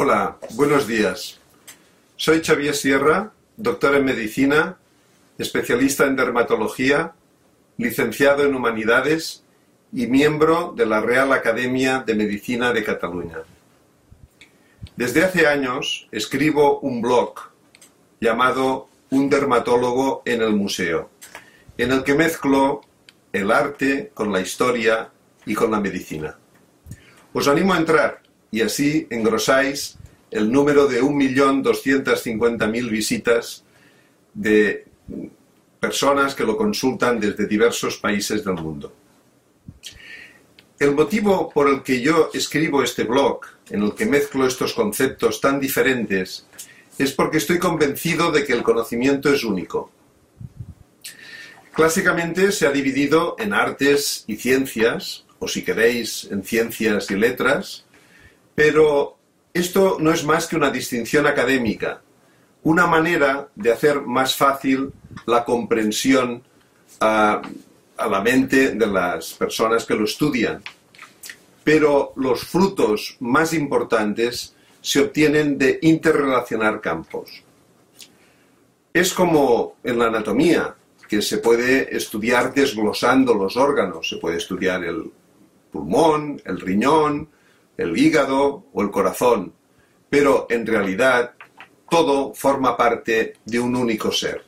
Hola, buenos días. Soy Xavier Sierra, doctor en medicina, especialista en dermatología, licenciado en humanidades y miembro de la Real Academia de Medicina de Cataluña. Desde hace años escribo un blog llamado Un dermatólogo en el museo, en el que mezclo el arte con la historia y con la medicina. Os animo a entrar y así engrosáis el número de 1.250.000 visitas de personas que lo consultan desde diversos países del mundo. El motivo por el que yo escribo este blog, en el que mezclo estos conceptos tan diferentes, es porque estoy convencido de que el conocimiento es único. Clásicamente se ha dividido en artes y ciencias, o si queréis, en ciencias y letras, pero esto no es más que una distinción académica, una manera de hacer más fácil la comprensión a, la mente de las personas que lo estudian. Pero los frutos más importantes se obtienen de interrelacionar campos. Es como en la anatomía, que se puede estudiar desglosando los órganos. Se puede estudiar el pulmón, el riñón, el hígado o el corazón, pero en realidad todo forma parte de un único ser.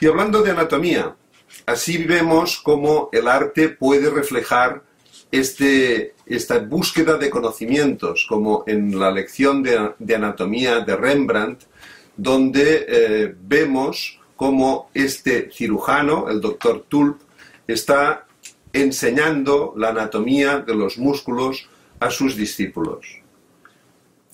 Y hablando de anatomía, así vemos cómo el arte puede reflejar este, esta búsqueda de conocimientos, como en la lección de, anatomía de Rembrandt, donde eh, vemos cómo este cirujano, el doctor Tulp, está enseñando la anatomía de los músculos a sus discípulos.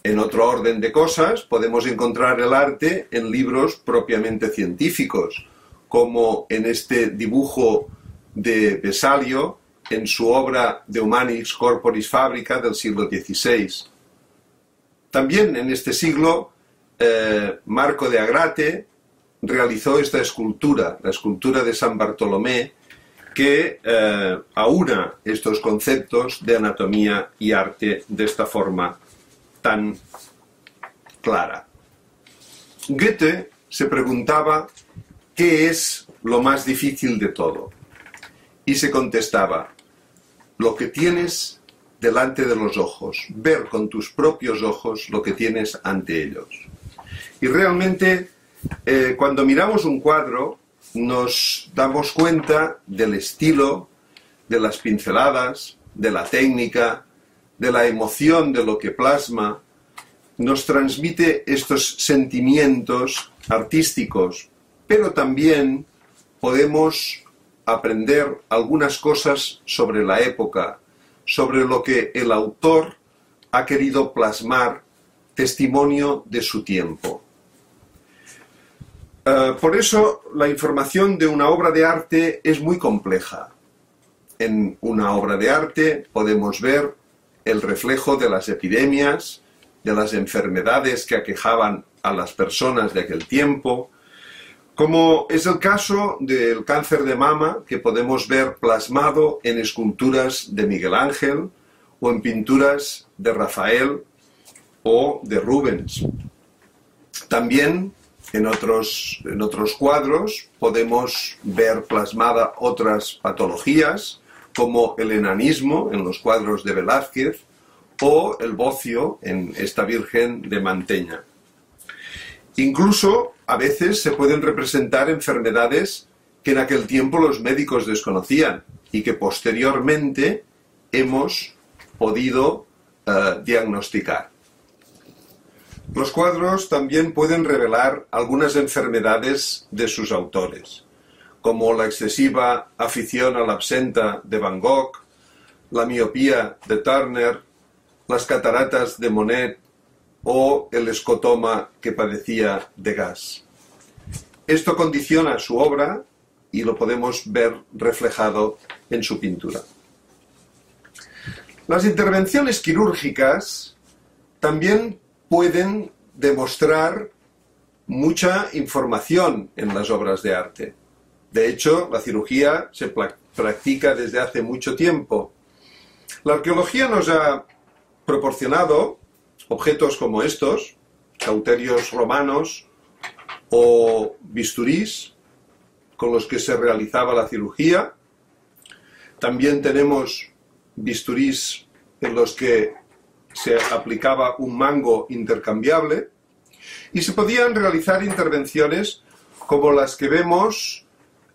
En otro orden de cosas, podemos encontrar el arte en libros propiamente científicos, como en este dibujo de Vesalio en su obra De Humanis Corporis Fabrica del siglo XVI. También en este siglo, eh, Marco de Agrate realizó esta escultura, la escultura de San Bartolomé, que eh, aúna estos conceptos de anatomía y arte de esta forma tan clara. Goethe se preguntaba qué es lo más difícil de todo y se contestaba lo que tienes delante de los ojos, ver con tus propios ojos lo que tienes ante ellos. Y realmente eh, cuando miramos un cuadro nos damos cuenta del estilo, de las pinceladas, de la técnica, de la emoción de lo que plasma, nos transmite estos sentimientos artísticos, pero también podemos aprender algunas cosas sobre la época, sobre lo que el autor ha querido plasmar, testimonio de su tiempo. Eh, por eso la información de una obra de arte es muy compleja. En una obra de arte podemos ver el reflejo de las epidemias, de las enfermedades que aquejaban a las personas de aquel tiempo, como es el caso del cáncer de mama que podemos ver plasmado en esculturas de Miguel Ángel o en pinturas de Rafael o de Rubens. También en otros, en otros cuadros podemos ver plasmada otras patologías, como el enanismo en los cuadros de Velázquez o el bocio en esta Virgen de Manteña. Incluso a veces se pueden representar enfermedades que en aquel tiempo los médicos desconocían y que posteriormente hemos podido eh, diagnosticar. Los cuadros también pueden revelar algunas enfermedades de sus autores, como la excesiva afición a la absenta de Van Gogh, la miopía de Turner, las cataratas de Monet o el escotoma que padecía de gas. Esto condiciona su obra y lo podemos ver reflejado en su pintura. Las intervenciones quirúrgicas también pueden demostrar mucha información en las obras de arte. De hecho, la cirugía se practica desde hace mucho tiempo. La arqueología nos ha proporcionado objetos como estos, cauterios romanos o bisturís con los que se realizaba la cirugía. También tenemos bisturís en los que se aplicaba un mango intercambiable y se podían realizar intervenciones como las que vemos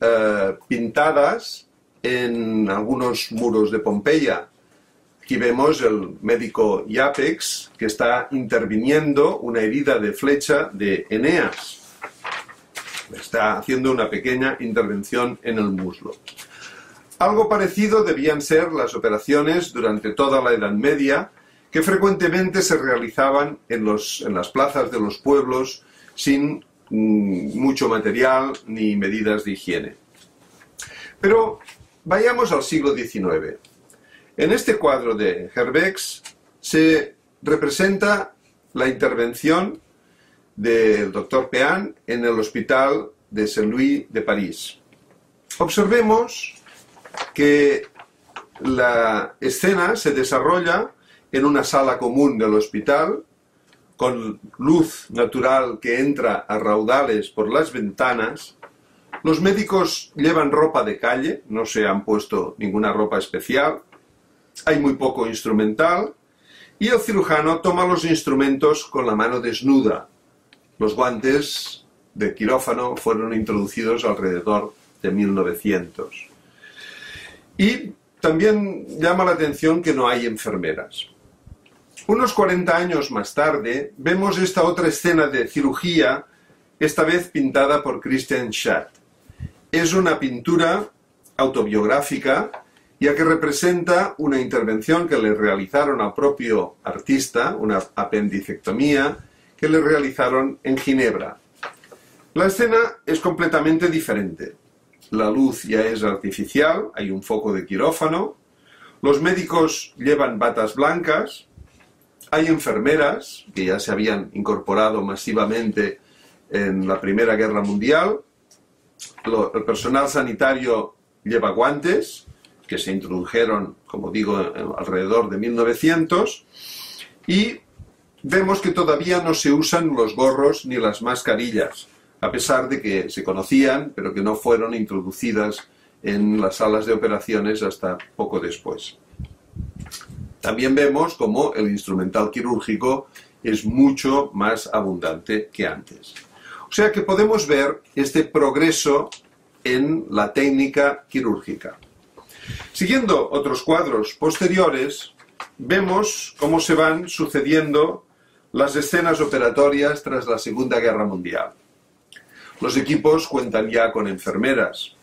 eh, pintadas en algunos muros de Pompeya. Aquí vemos el médico Yapex que está interviniendo una herida de flecha de Eneas. Está haciendo una pequeña intervención en el muslo. Algo parecido debían ser las operaciones durante toda la Edad Media, que frecuentemente se realizaban en, los, en las plazas de los pueblos sin mm, mucho material ni medidas de higiene. Pero vayamos al siglo XIX. En este cuadro de Herbex se representa la intervención del doctor Pean en el hospital de Saint-Louis de París. Observemos que la escena se desarrolla en una sala común del hospital, con luz natural que entra a raudales por las ventanas. Los médicos llevan ropa de calle, no se han puesto ninguna ropa especial. Hay muy poco instrumental. Y el cirujano toma los instrumentos con la mano desnuda. Los guantes de quirófano fueron introducidos alrededor de 1900. Y también llama la atención que no hay enfermeras. Unos 40 años más tarde, vemos esta otra escena de cirugía, esta vez pintada por Christian Schatt. Es una pintura autobiográfica, ya que representa una intervención que le realizaron al propio artista, una apendicectomía, que le realizaron en Ginebra. La escena es completamente diferente la luz ya es artificial, hay un foco de quirófano, los médicos llevan batas blancas, hay enfermeras que ya se habían incorporado masivamente en la Primera Guerra Mundial, el personal sanitario lleva guantes, que se introdujeron, como digo, alrededor de 1900, y vemos que todavía no se usan los gorros ni las mascarillas a pesar de que se conocían, pero que no fueron introducidas en las salas de operaciones hasta poco después. También vemos como el instrumental quirúrgico es mucho más abundante que antes. O sea que podemos ver este progreso en la técnica quirúrgica. Siguiendo otros cuadros posteriores, vemos cómo se van sucediendo las escenas operatorias tras la Segunda Guerra Mundial. Los equipos cuentan ya con enfermeras.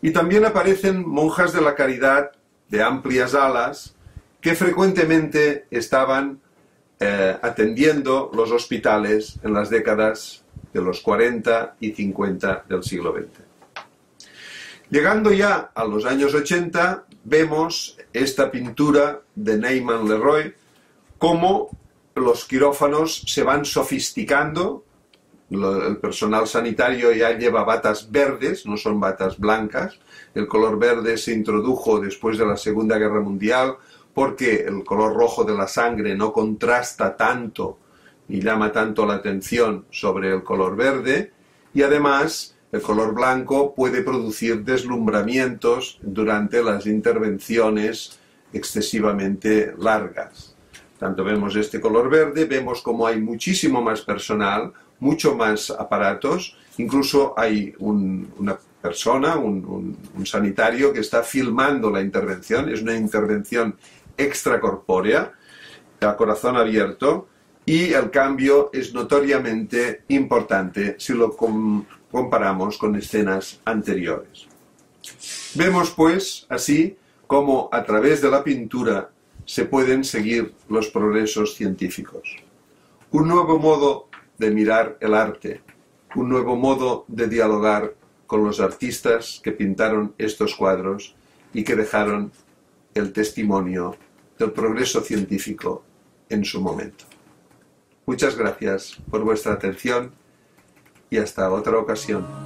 Y también aparecen monjas de la caridad de amplias alas que frecuentemente estaban eh, atendiendo los hospitales en las décadas de los 40 y 50 del siglo XX. Llegando ya a los años 80, vemos esta pintura de Neyman Leroy, cómo los quirófanos se van sofisticando el personal sanitario ya lleva batas verdes, no son batas blancas. El color verde se introdujo después de la Segunda Guerra Mundial porque el color rojo de la sangre no contrasta tanto y llama tanto la atención sobre el color verde y además el color blanco puede producir deslumbramientos durante las intervenciones excesivamente largas. Tanto vemos este color verde, vemos como hay muchísimo más personal, mucho más aparatos, incluso hay una persona, un, sanitario que está filmando la intervención, es una intervención extracorpórea, a corazón abierto, y el cambio es notoriamente importante si lo comparamos con escenas anteriores. Vemos pues así cómo a través de la pintura se pueden seguir los progresos científicos. Un nuevo modo de mirar el arte, un nuevo modo de dialogar con los artistas que pintaron estos cuadros y que dejaron el testimonio del progreso científico en su momento. Muchas gracias por vuestra atención y hasta otra ocasión.